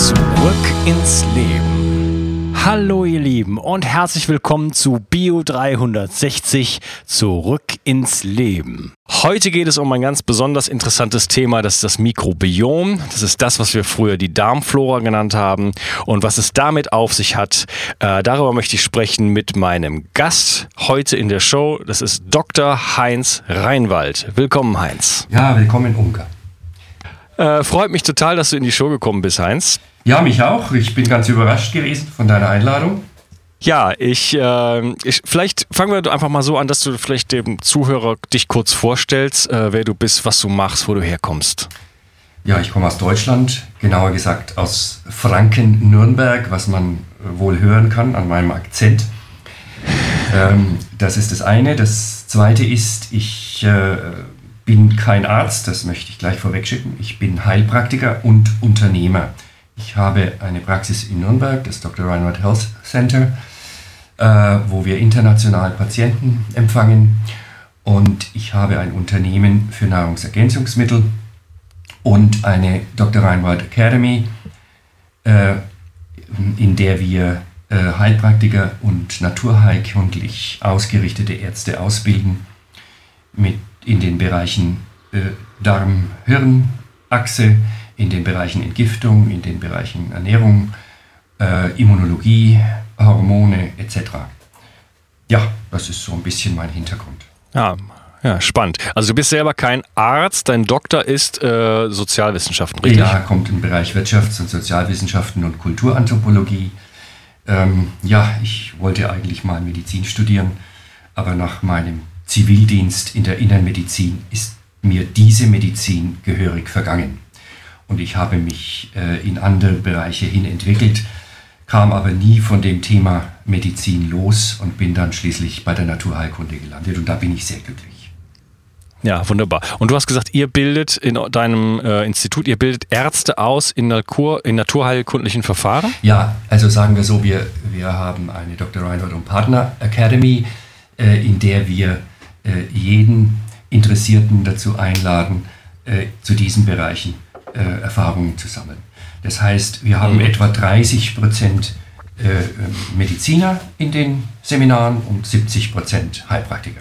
Zurück ins Leben. Hallo ihr Lieben und herzlich willkommen zu Bio 360 Zurück ins Leben. Heute geht es um ein ganz besonders interessantes Thema, das ist das Mikrobiom. Das ist das, was wir früher die Darmflora genannt haben und was es damit auf sich hat. Äh, darüber möchte ich sprechen mit meinem Gast heute in der Show. Das ist Dr. Heinz Reinwald. Willkommen, Heinz. Ja, willkommen, Unka. Äh, freut mich total, dass du in die Show gekommen bist, Heinz. Ja, mich auch. Ich bin ganz überrascht gewesen von deiner Einladung. Ja, ich, äh, ich, vielleicht fangen wir einfach mal so an, dass du vielleicht dem Zuhörer dich kurz vorstellst, äh, wer du bist, was du machst, wo du herkommst. Ja, ich komme aus Deutschland, genauer gesagt aus Franken-Nürnberg, was man wohl hören kann an meinem Akzent. Ähm, das ist das eine. Das zweite ist, ich äh, bin kein Arzt, das möchte ich gleich vorwegschicken. Ich bin Heilpraktiker und Unternehmer. Ich habe eine Praxis in Nürnberg, das Dr. Reinhardt Health Center äh, wo wir international Patienten empfangen. Und ich habe ein Unternehmen für Nahrungsergänzungsmittel und eine Dr. Reinwald Academy, äh, in der wir äh, Heilpraktiker und naturheilkundlich ausgerichtete Ärzte ausbilden mit in den Bereichen Darm-Hirn-Achse, in den Bereichen Entgiftung, in den Bereichen Ernährung, Immunologie, Hormone etc. Ja, das ist so ein bisschen mein Hintergrund. Ja, ja, spannend. Also du bist selber kein Arzt, dein Doktor ist äh, Sozialwissenschaften, richtig? Ja, kommt im Bereich Wirtschafts- und Sozialwissenschaften und Kulturanthropologie. Ähm, ja, ich wollte eigentlich mal Medizin studieren, aber nach meinem Zivildienst in der Innenmedizin ist mir diese Medizin gehörig vergangen. Und ich habe mich äh, in andere Bereiche hin entwickelt kam aber nie von dem Thema Medizin los und bin dann schließlich bei der Naturheilkunde gelandet und da bin ich sehr glücklich. Ja, wunderbar. Und du hast gesagt, ihr bildet in deinem äh, Institut, ihr bildet Ärzte aus in, Natur, in naturheilkundlichen Verfahren? Ja, also sagen wir so, wir, wir haben eine Dr. Reinhold und Partner Academy, äh, in der wir äh, jeden Interessierten dazu einladen, äh, zu diesen Bereichen äh, Erfahrungen zu sammeln. Das heißt, wir haben mhm. etwa 30 Prozent äh, Mediziner in den Seminaren und 70 Prozent Heilpraktiker.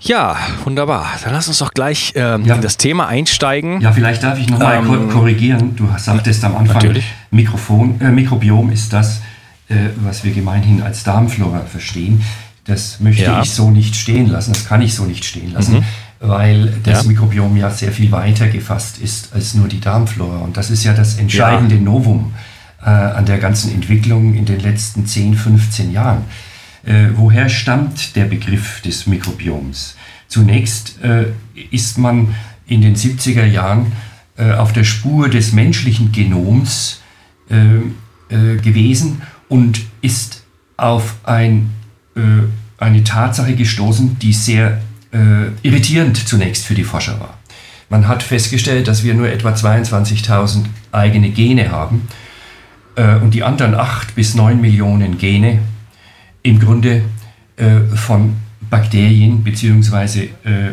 Ja, wunderbar. Dann lass uns doch gleich ähm, ja. in das Thema einsteigen. Ja, vielleicht darf ich noch mal ähm, korrigieren. Du sagtest am Anfang, natürlich. Mikrofon, äh, Mikrobiom ist das, äh, was wir gemeinhin als Darmflora verstehen. Das möchte ja. ich so nicht stehen lassen, das kann ich so nicht stehen lassen. Mhm weil das ja. Mikrobiom ja sehr viel weiter gefasst ist als nur die Darmflora. Und das ist ja das entscheidende ja. Novum äh, an der ganzen Entwicklung in den letzten 10, 15 Jahren. Äh, woher stammt der Begriff des Mikrobioms? Zunächst äh, ist man in den 70er Jahren äh, auf der Spur des menschlichen Genoms äh, äh, gewesen und ist auf ein, eine Tatsache gestoßen, die sehr irritierend zunächst für die Forscher war. Man hat festgestellt, dass wir nur etwa 22.000 eigene Gene haben äh, und die anderen 8 bis 9 Millionen Gene im Grunde äh, von Bakterien bzw. Äh, äh,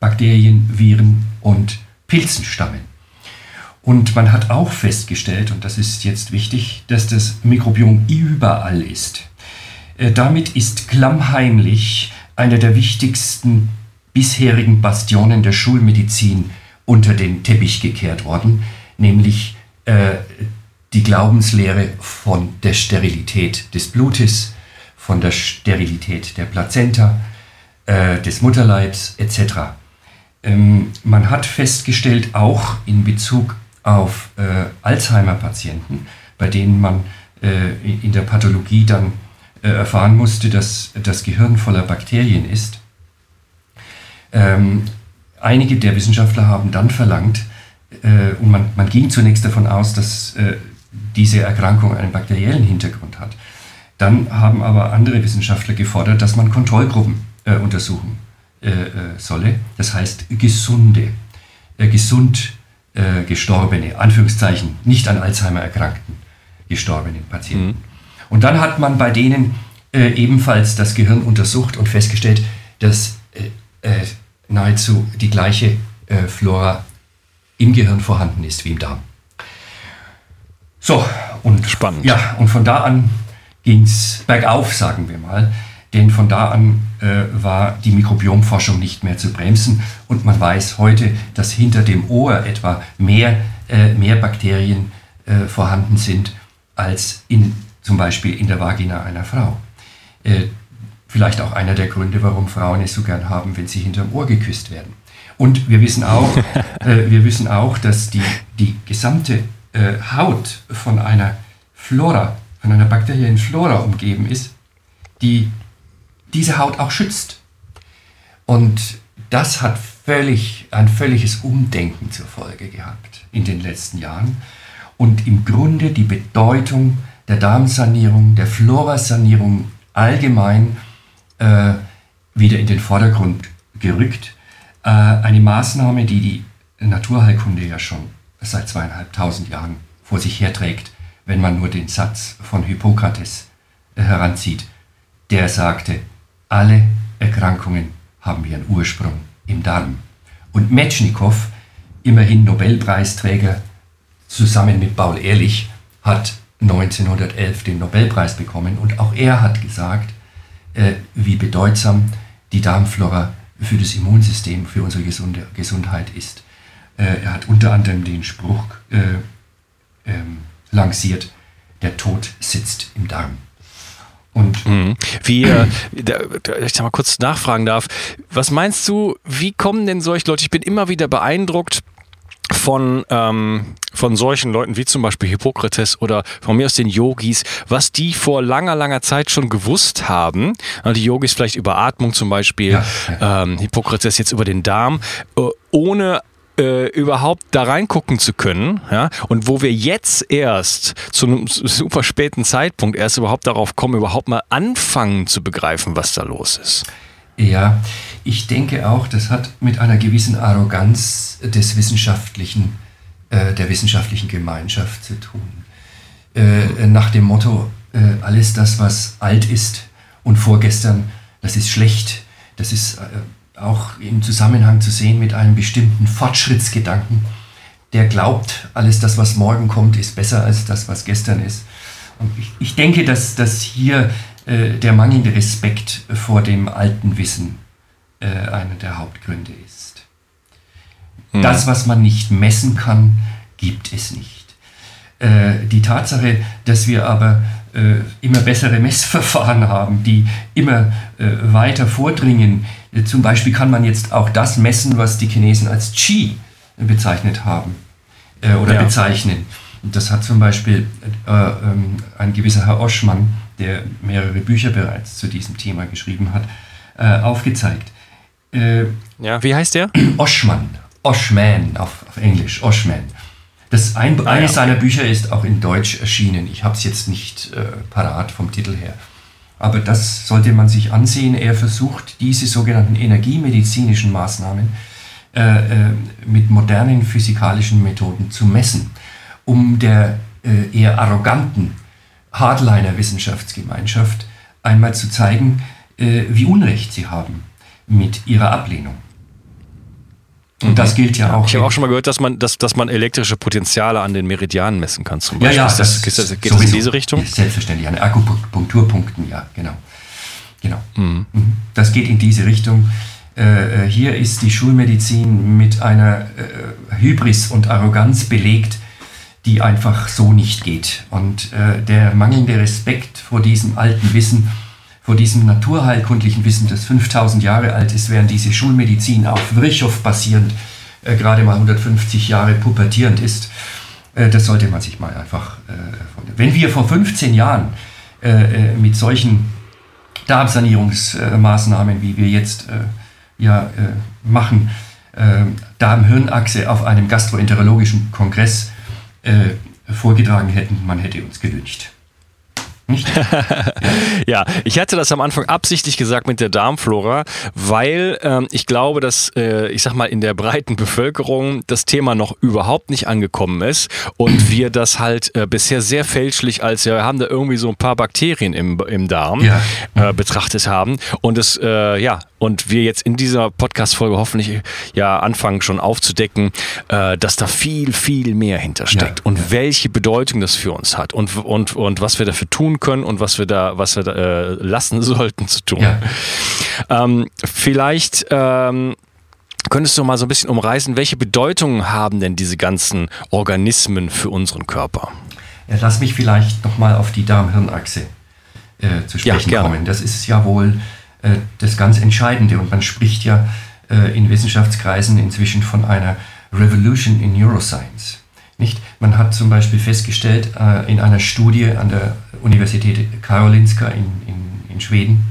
Bakterien, Viren und Pilzen stammen. Und man hat auch festgestellt, und das ist jetzt wichtig, dass das Mikrobiom überall ist. Äh, damit ist klammheimlich eine der wichtigsten bisherigen Bastionen der Schulmedizin unter den Teppich gekehrt worden, nämlich äh, die Glaubenslehre von der Sterilität des Blutes, von der Sterilität der Plazenta, äh, des Mutterleibs etc. Ähm, man hat festgestellt, auch in Bezug auf äh, Alzheimer-Patienten, bei denen man in der Pathologie dann erfahren musste, dass das Gehirn voller Bakterien ist. Ähm, einige der Wissenschaftler haben dann verlangt, äh, und man, man ging zunächst davon aus, dass äh, diese Erkrankung einen bakteriellen Hintergrund hat. Dann haben aber andere Wissenschaftler gefordert, dass man Kontrollgruppen äh, untersuchen äh, äh, solle. Das heißt gesunde, äh, gesund gestorbene, Anführungszeichen, nicht an Alzheimer erkrankten, gestorbenen Patienten. Mhm. Und dann hat man bei denen ebenfalls das Gehirn untersucht und festgestellt, dass nahezu die gleiche Flora im Gehirn vorhanden ist wie im Darm. So, und, Spannend. Ja, und von da an ging es bergauf, sagen wir mal. Denn von da an äh, war die Mikrobiomforschung nicht mehr zu bremsen. Und man weiß heute, dass hinter dem Ohr etwa mehr, äh, mehr Bakterien äh, vorhanden sind als in, zum Beispiel in der Vagina einer Frau. Äh, vielleicht auch einer der Gründe, warum Frauen es so gern haben, wenn sie hinterm Ohr geküsst werden. Und wir wissen auch, äh, wir wissen auch dass die, die gesamte äh, Haut von einer Flora, von einer bakteriellen Flora umgeben ist, die diese Haut auch schützt. Und das hat völlig, ein völliges Umdenken zur Folge gehabt in den letzten Jahren und im Grunde die Bedeutung der Darmsanierung, der Florasanierung allgemein äh, wieder in den Vordergrund gerückt. Äh, eine Maßnahme, die die Naturheilkunde ja schon seit zweieinhalbtausend Jahren vor sich herträgt, wenn man nur den Satz von Hippokrates äh, heranzieht, der sagte, alle Erkrankungen haben ihren Ursprung im Darm. Und Metschnikow, immerhin Nobelpreisträger, zusammen mit Paul Ehrlich, hat 1911 den Nobelpreis bekommen und auch er hat gesagt, äh, wie bedeutsam die Darmflora für das Immunsystem, für unsere gesunde Gesundheit ist. Äh, er hat unter anderem den Spruch äh, ähm, lanciert, der Tod sitzt im Darm. Und mhm. wie, äh, ich mal kurz nachfragen darf, was meinst du, wie kommen denn solche Leute? Ich bin immer wieder beeindruckt von, ähm, von solchen Leuten wie zum Beispiel Hippokrates oder von mir aus den Yogis, was die vor langer, langer Zeit schon gewusst haben. Die Yogis vielleicht über Atmung zum Beispiel, ja, ja. Ähm, Hippokrates jetzt über den Darm, äh, ohne äh, überhaupt da reingucken zu können, ja, und wo wir jetzt erst zu einem super späten Zeitpunkt erst überhaupt darauf kommen, überhaupt mal anfangen zu begreifen, was da los ist. Ja, ich denke auch, das hat mit einer gewissen Arroganz des wissenschaftlichen, äh, der wissenschaftlichen Gemeinschaft zu tun. Äh, nach dem Motto, äh, alles das, was alt ist und vorgestern, das ist schlecht, das ist äh, auch im Zusammenhang zu sehen mit einem bestimmten Fortschrittsgedanken, der glaubt, alles das, was morgen kommt, ist besser als das, was gestern ist. Und ich, ich denke, dass, dass hier äh, der mangelnde Respekt vor dem alten Wissen äh, einer der Hauptgründe ist. Hm. Das, was man nicht messen kann, gibt es nicht. Äh, die Tatsache, dass wir aber äh, immer bessere Messverfahren haben, die immer äh, weiter vordringen, zum Beispiel kann man jetzt auch das messen, was die Chinesen als Qi bezeichnet haben oder ja. bezeichnen. Das hat zum Beispiel äh, ähm, ein gewisser Herr Oschmann, der mehrere Bücher bereits zu diesem Thema geschrieben hat, äh, aufgezeigt. Äh, ja, wie heißt der? Oschmann. Oshman auf, auf Englisch. Oshman. Das ein, ah, eines ja. seiner Bücher ist auch in Deutsch erschienen. Ich habe es jetzt nicht äh, parat vom Titel her. Aber das sollte man sich ansehen. Er versucht, diese sogenannten energiemedizinischen Maßnahmen äh, äh, mit modernen physikalischen Methoden zu messen, um der äh, eher arroganten Hardliner-Wissenschaftsgemeinschaft einmal zu zeigen, äh, wie Unrecht sie haben mit ihrer Ablehnung. Und das gilt ja auch. Ich habe auch schon mal gehört, dass man, dass, dass man elektrische Potenziale an den Meridianen messen kann. Zum Beispiel. Ja, ja, das, das, geht, das, geht das in diese Richtung? Selbstverständlich, an Akupunkturpunkten, ja, genau. genau. Mhm. mhm. Das geht in diese Richtung. Äh, äh, hier ist die Schulmedizin mit einer äh, Hybris und Arroganz belegt, die einfach so nicht geht. Und äh, der mangelnde Respekt vor diesem alten Wissen, vor diesem naturheilkundlichen Wissen, das 5000 Jahre alt ist, während diese Schulmedizin auf Virchow basierend äh, gerade mal 150 Jahre pubertierend ist. Äh, das sollte man sich mal einfach. Äh, wenn wir vor 15 Jahren äh, äh, mit solchen Darmsanierungsmaßnahmen, wie wir jetzt ja machen, Darm-Hirn-Achse auf einem gastroenterologischen Kongress äh, vorgetragen hätten, man hätte uns gelüncht. Ja, ich hatte das am Anfang absichtlich gesagt mit der Darmflora, weil ähm, ich glaube, dass, äh, ich sag mal, in der breiten Bevölkerung das Thema noch überhaupt nicht angekommen ist und wir das halt äh, bisher sehr fälschlich als ja, wir haben da irgendwie so ein paar Bakterien im, im Darm ja. äh, betrachtet haben und es, äh, ja, und wir jetzt in dieser Podcast-Folge hoffentlich ja anfangen schon aufzudecken, äh, dass da viel, viel mehr hintersteckt ja, und welche Bedeutung das für uns hat und, und, und was wir dafür tun können und was wir da, was wir da, äh, lassen sollten zu tun. Ja. Ähm, vielleicht ähm, Könntest du mal so ein bisschen umreißen, welche Bedeutung haben denn diese ganzen Organismen für unseren Körper? Ja, lass mich vielleicht nochmal auf die Darm-Hirn-Achse äh, zu sprechen ja, kommen. Das ist ja wohl äh, das ganz Entscheidende. Und man spricht ja äh, in Wissenschaftskreisen inzwischen von einer Revolution in Neuroscience. Nicht? Man hat zum Beispiel festgestellt äh, in einer Studie an der Universität Karolinska in, in, in Schweden,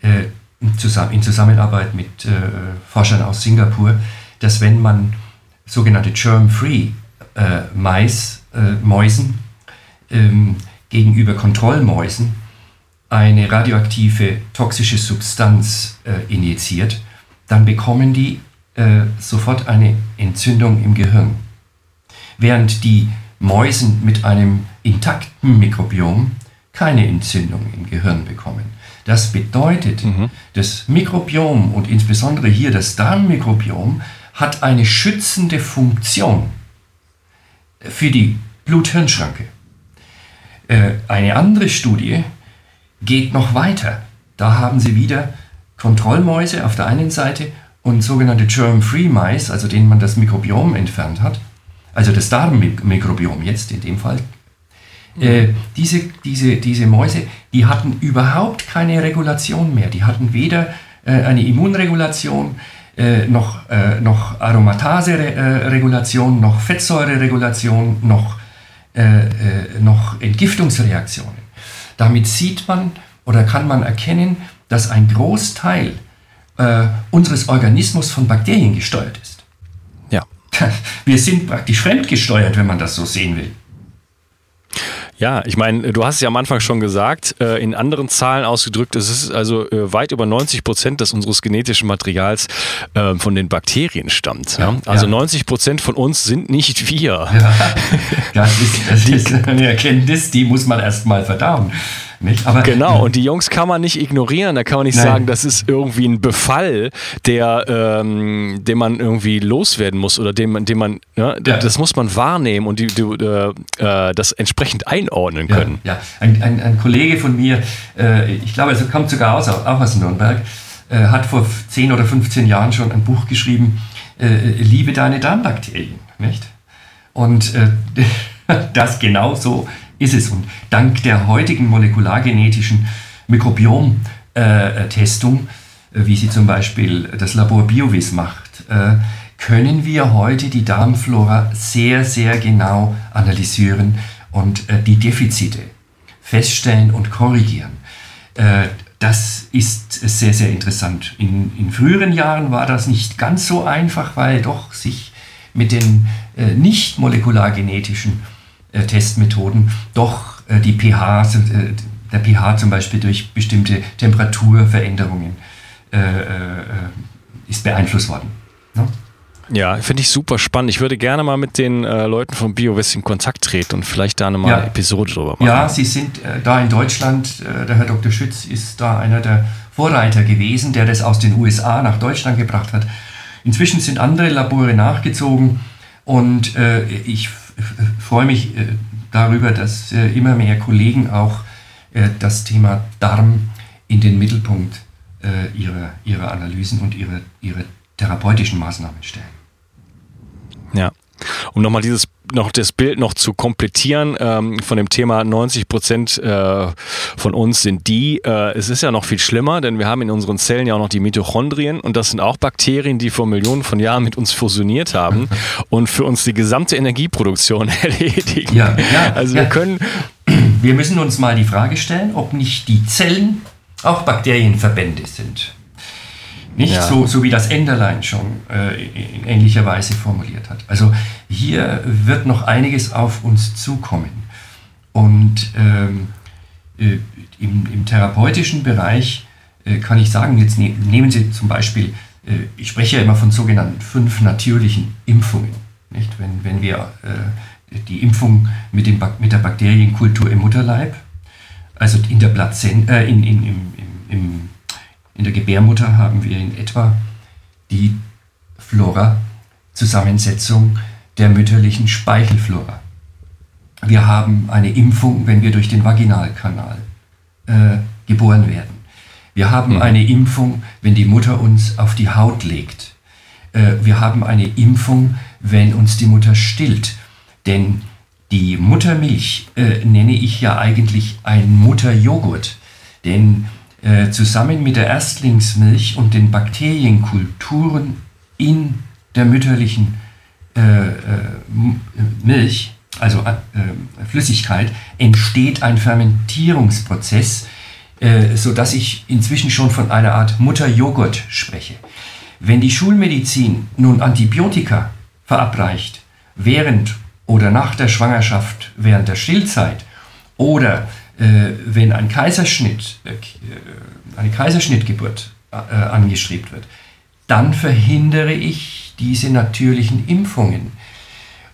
äh, in Zusammenarbeit mit äh, Forschern aus Singapur, dass wenn man sogenannte germ-free äh, Mais, Mäusen ähm, gegenüber Kontrollmäusen eine radioaktive toxische Substanz injiziert, dann bekommen die sofort eine Entzündung im Gehirn. Während die Mäusen mit einem intakten Mikrobiom keine Entzündung im Gehirn bekommen. Das bedeutet, mhm. das Mikrobiom und insbesondere hier das Darmmikrobiom hat eine schützende Funktion für die Blut-Hirn-Schranke. Äh, eine andere Studie geht noch weiter. Da haben sie wieder Kontrollmäuse auf der einen Seite und sogenannte Germ-Free Mice, also denen man das Mikrobiom entfernt hat, also das Darmmikrobiom jetzt in dem Fall. Mhm. Äh, diese, diese, diese Mäuse, die hatten überhaupt keine Regulation mehr. Die hatten weder äh, eine Immunregulation, äh, noch, äh, noch Aromatase-Regulation, noch Fettsäureregulation, noch, äh, äh, noch Entgiftungsreaktionen. Damit sieht man oder kann man erkennen, dass ein Großteil äh, unseres Organismus von Bakterien gesteuert ist. Ja. Wir sind praktisch fremdgesteuert, wenn man das so sehen will. Ja, ich meine, du hast es ja am Anfang schon gesagt, äh, in anderen Zahlen ausgedrückt, es ist also äh, weit über 90 Prozent des unseres genetischen Materials äh, von den Bakterien stammt. Ja, Also ja. 90 Prozent von uns sind nicht wir. Ja, das ist, das ist eine Erkenntnis, die muss man erst mal verdauen. Nicht? Aber, genau, ja. und die Jungs kann man nicht ignorieren. Da kann man nicht Nein. sagen, das ist irgendwie ein Befall, der, ähm, den man irgendwie loswerden muss oder dem, dem man, ja, ja. das muss man wahrnehmen und die, die, äh, das entsprechend einordnen können. Ja, Ein, ein, ein, Kollege von mir, äh, ich glaube, er kommt sogar aus, auch aus Nürnberg, äh, hat vor 10 oder 15 Jahren schon ein Buch geschrieben, äh, Liebe deine Darmbakterien. Nicht? Und äh, das genau so ist es. Und dank der heutigen molekulargenetischen Mikrobiom-Testung, äh, wie sie zum Beispiel das Labor BioVis macht, äh, können wir heute die Darmflora sehr, sehr genau analysieren und äh, die Defizite feststellen und korrigieren. Das ist sehr, sehr interessant. In, in, früheren Jahren war das nicht ganz so einfach, weil doch sich mit den nicht molekulargenetischen äh, Testmethoden doch äh, die pH, äh, der pH zum Beispiel durch bestimmte Temperaturveränderungen äh, äh, ist beeinflusst worden. Ne? Ja, finde ich super spannend. Ich würde gerne mal mit den äh, Leuten von BioWest in Kontakt treten und vielleicht da eine ja. Episode drüber machen. Ja, sie sind äh, da in Deutschland, äh, der Herr Dr. Schütz ist da einer der Vorreiter gewesen, der das aus den USA nach Deutschland gebracht hat. Inzwischen sind andere Labore nachgezogen und ich freue mich äh, darüber, dass äh, immer mehr Kollegen auch äh, das Thema Darm in den Mittelpunkt ihrer, ihrer Analysen und ihrer, ihre therapeutischen Maßnahmen stellen. Ja. Um nochmal dieses noch das Bild noch zu komplettieren ähm, von dem Thema 90 Prozent äh, von uns sind die. Äh, es ist ja noch viel schlimmer, denn wir haben in unseren Zellen ja auch noch die Mitochondrien und das sind auch Bakterien, die vor Millionen von Jahren mit uns fusioniert haben und für uns die gesamte Energieproduktion erledigen. Ja, ja, also wir ja. können. Wir müssen uns mal die Frage stellen, ob nicht die Zellen auch Bakterienverbände sind. Nicht ja. so, so wie das Enderlein schon äh, in ähnlicher Weise formuliert hat. Also hier wird noch einiges auf uns zukommen. Und ähm, äh, im, im, therapeutischen Bereich äh, kann ich sagen, jetzt ne, nehmen Sie zum Beispiel, äh, ich spreche ja immer von sogenannten fünf natürlichen Impfungen. Nicht? Wenn, wenn wir äh, die Impfung mit, dem, mit der Bakterienkultur im Mutterleib, also in der Plazen, äh, in, in, im, im, in der Gebärmutter haben wir in etwa die Flora-Zusammensetzung der mütterlichen Speichelflora. Wir haben eine Impfung, wenn wir durch den Vaginalkanal äh, geboren werden. Wir haben mhm. eine Impfung, wenn die Mutter uns auf die Haut legt. Äh, wir haben eine Impfung, wenn uns die Mutter stillt. Denn die Muttermilch äh, nenne ich ja eigentlich ein Mutterjoghurt. Denn äh, zusammen mit der Erstlingsmilch und den Bakterienkulturen in der mütterlichen Milch, also äh, Flüssigkeit, entsteht ein Fermentierungsprozess, äh, sodass ich inzwischen schon von einer Art Mutterjoghurt spreche. Wenn die Schulmedizin nun Antibiotika verabreicht, während oder nach der Schwangerschaft, während der Stillzeit oder äh, wenn ein Kaiserschnitt, äh, eine Kaiserschnittgeburt äh, angestrebt wird, dann verhindere ich diese natürlichen Impfungen.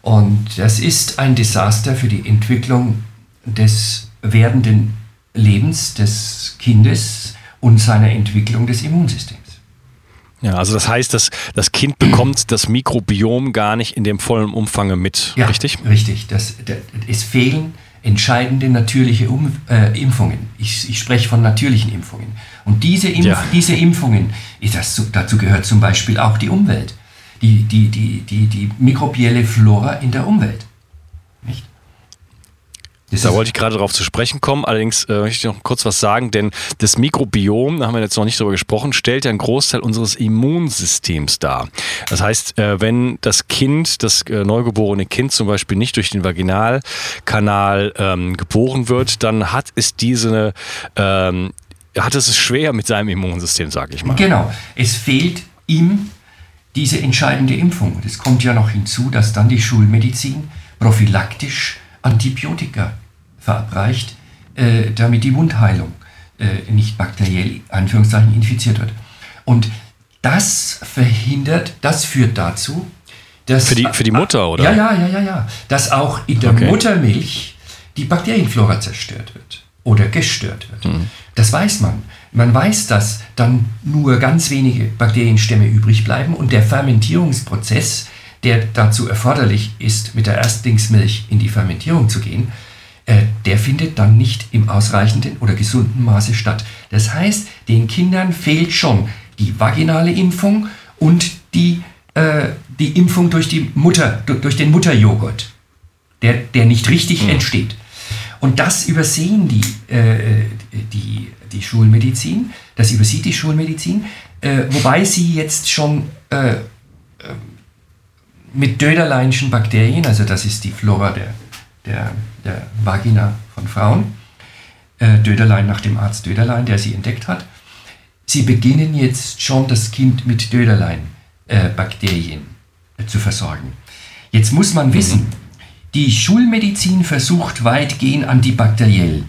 Und das ist ein Desaster für die Entwicklung des werdenden Lebens des Kindes und seiner Entwicklung des Immunsystems. Ja, also das heißt, dass das Kind bekommt das Mikrobiom gar nicht in dem vollen Umfang mit, ja, richtig? Richtig. Das, das, es fehlen entscheidende natürliche um, äh, Impfungen. Ich, ich, spreche von natürlichen Impfungen. Und diese, Impf ja. diese Impfungen, das, dazu gehört zum Beispiel auch die Umwelt, die, die, die, die, die mikrobielle Flora in der Umwelt. Nicht? Das da wollte ich gerade darauf zu sprechen kommen. Allerdings äh, möchte ich noch kurz was sagen, denn das Mikrobiom, da haben wir jetzt noch nicht drüber gesprochen, stellt ja einen Großteil unseres Immunsystems dar. Das heißt, äh, wenn das Kind, das äh, neugeborene Kind zum Beispiel nicht durch den Vaginalkanal ähm, geboren wird, dann hat es diese, ähm, hat es schwer mit seinem Immunsystem, sage ich mal. Genau. Es fehlt ihm diese entscheidende Impfung. Es kommt ja noch hinzu, dass dann die Schulmedizin prophylaktisch Antibiotika verabreicht, äh, damit die Wundheilung äh, nicht bakteriell Anführungszeichen infiziert wird. Und das verhindert, das führt dazu, dass. Für die, für die Mutter, oder? Ja, ja, ja, ja, ja. Dass auch in der okay. Muttermilch die Bakterienflora zerstört wird oder gestört wird. Mhm. Das weiß man. Man weiß, dass dann nur ganz wenige Bakterienstämme übrig bleiben und der Fermentierungsprozess der dazu erforderlich ist, mit der Erstlingsmilch in die Fermentierung zu gehen, der findet dann nicht im ausreichenden oder gesunden Maße statt. Das heißt, den Kindern fehlt schon die vaginale Impfung und die, äh, die Impfung durch, die Mutter, durch den Mutterjoghurt, der, der nicht richtig mhm. entsteht. Und das übersehen die, äh, die, die Schulmedizin, das übersieht die Schulmedizin, äh, wobei sie jetzt schon äh, mit Döderleinschen Bakterien, also das ist die Flora der, der, der Vagina von Frauen, äh, Döderlein nach dem Arzt Döderlein, der sie entdeckt hat. Sie beginnen jetzt schon das Kind mit Döderlein-Bakterien äh, zu versorgen. Jetzt muss man wissen, die Schulmedizin versucht weitgehend antibakteriell,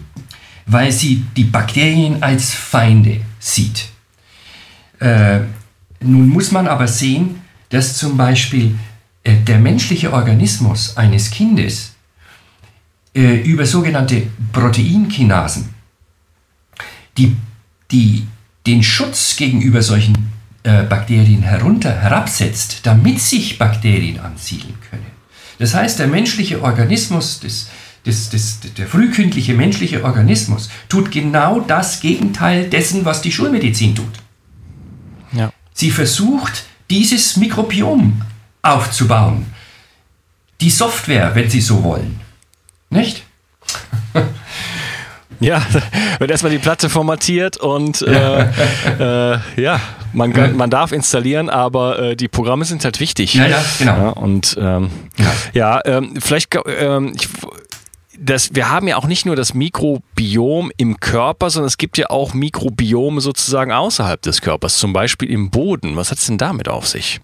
weil sie die Bakterien als Feinde sieht. Äh, nun muss man aber sehen, dass zum Beispiel äh, der menschliche Organismus eines Kindes äh, über sogenannte Proteinkinasen, die, die den Schutz gegenüber solchen äh, Bakterien herunter herabsetzt, damit sich Bakterien ansiedeln können. Das heißt, der menschliche Organismus, das, das, das, der frühkindliche menschliche Organismus tut genau das Gegenteil dessen, was die Schulmedizin tut. Ja. Sie versucht, dieses Mikrobiom aufzubauen. Die Software, wenn Sie so wollen. Nicht? Ja, wird erstmal die Platte formatiert und äh, äh, ja, man, kann, man darf installieren, aber äh, die Programme sind halt wichtig. Ja, ja, genau. Ja, und ähm, ja, ja ähm, vielleicht, ähm, ich, das, wir haben ja auch nicht nur das Mikrobiom im Körper, sondern es gibt ja auch Mikrobiome sozusagen außerhalb des Körpers, zum Beispiel im Boden. Was hat es denn damit auf sich?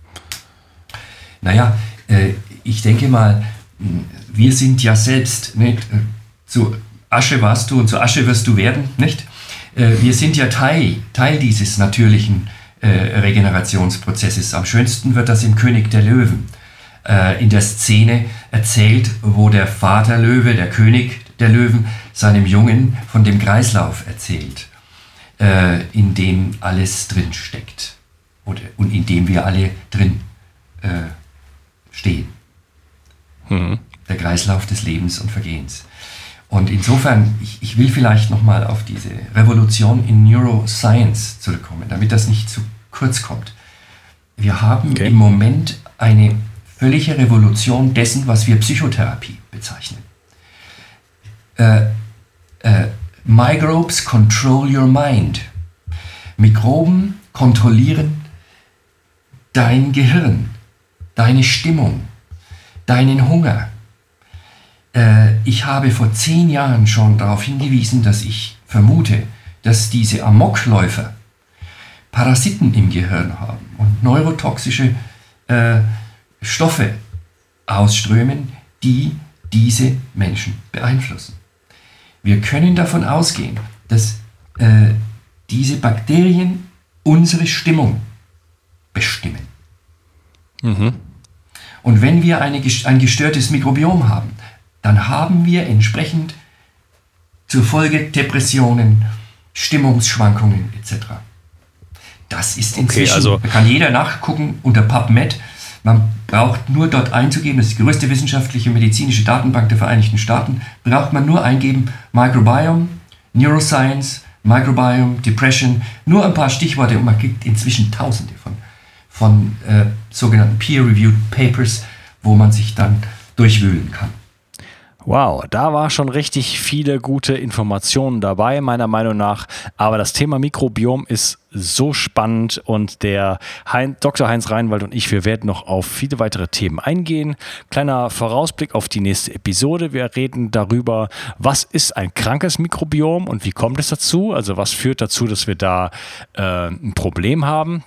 Naja, äh, ich denke mal, wir sind ja selbst, nicht? Äh, zu Asche warst du und zu Asche wirst du werden, nicht? Äh, wir sind ja Teil, Teil dieses natürlichen äh, Regenerationsprozesses. Am schönsten wird das im König der Löwen in der Szene erzählt, wo der Vater Löwe, der König der Löwen, seinem Jungen von dem Kreislauf erzählt, äh, in dem alles drin steckt und in dem wir alle drin stehen. Mhm. Der Kreislauf des Lebens und Vergehens. Und insofern, ich, ich will vielleicht nochmal auf diese Revolution in Neuroscience zurückkommen, damit das nicht zu kurz kommt. Wir haben okay. im Moment eine völlige Revolution dessen, was wir Psychotherapie bezeichnen. Äh, äh, Microbes control your mind. Mikroben kontrollieren dein Gehirn, deine Stimmung, deinen Hunger. Äh, ich habe vor zehn Jahren schon darauf hingewiesen, dass ich vermute, dass diese Amokläufer Parasiten im Gehirn haben und neurotoxische äh, Stoffe ausströmen, die diese Menschen beeinflussen. Wir können davon ausgehen, dass äh, diese Bakterien unsere Stimmung bestimmen. Mhm. Und wenn wir eine, ein gestörtes Mikrobiom haben, dann haben wir entsprechend zur Folge Depressionen, Stimmungsschwankungen etc. Das ist inzwischen, okay, also, kann jeder nachgucken unter PubMed, man braucht nur dort einzugeben, das ist die größte wissenschaftliche medizinische Datenbank der Vereinigten Staaten, braucht man nur eingeben Microbiome, Neuroscience, Microbiome, Depression, nur ein paar Stichworte und man kriegt inzwischen tausende von, von äh, sogenannten Peer-Reviewed Papers, wo man sich dann durchwühlen kann. Wow, da war schon richtig viele gute Informationen dabei, meiner Meinung nach. Aber das Thema Mikrobiom ist so spannend und der hein, Dr. Heinz Reinwald und ich, wir werden noch auf viele weitere Themen eingehen. Kleiner Vorausblick auf die nächste Episode. Wir reden darüber, was ist ein krankes Mikrobiom und wie kommt es dazu? Also was führt dazu, dass wir da äh, ein Problem haben?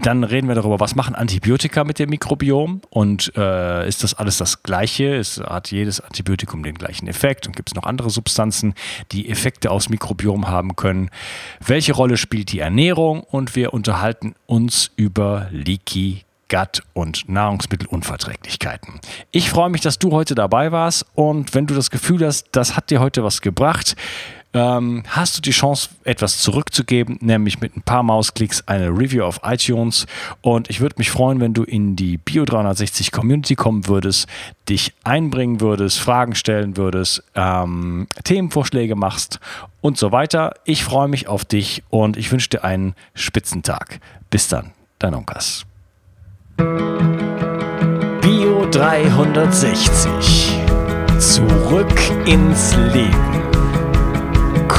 Dann reden wir darüber, was machen Antibiotika mit dem Mikrobiom und äh, ist das alles das Gleiche? Es hat jedes Antibiotikum den gleichen Effekt und gibt es noch andere Substanzen, die Effekte aufs Mikrobiom haben können? Welche Rolle spielt die Ernährung? Und wir unterhalten uns über Leaky Gut und Nahrungsmittelunverträglichkeiten. Ich freue mich, dass du heute dabei warst und wenn du das Gefühl hast, das hat dir heute was gebracht, ähm, hast du die Chance, etwas zurückzugeben, nämlich mit ein paar Mausklicks eine Review auf iTunes. Und ich würde mich freuen, wenn du in die Bio360 Community kommen würdest, dich einbringen würdest, Fragen stellen würdest, ähm, Themenvorschläge machst und so weiter. Ich freue mich auf dich und ich wünsche dir einen Spitzentag. Bis dann, dein Onkas. Bio 360. Zurück ins Leben.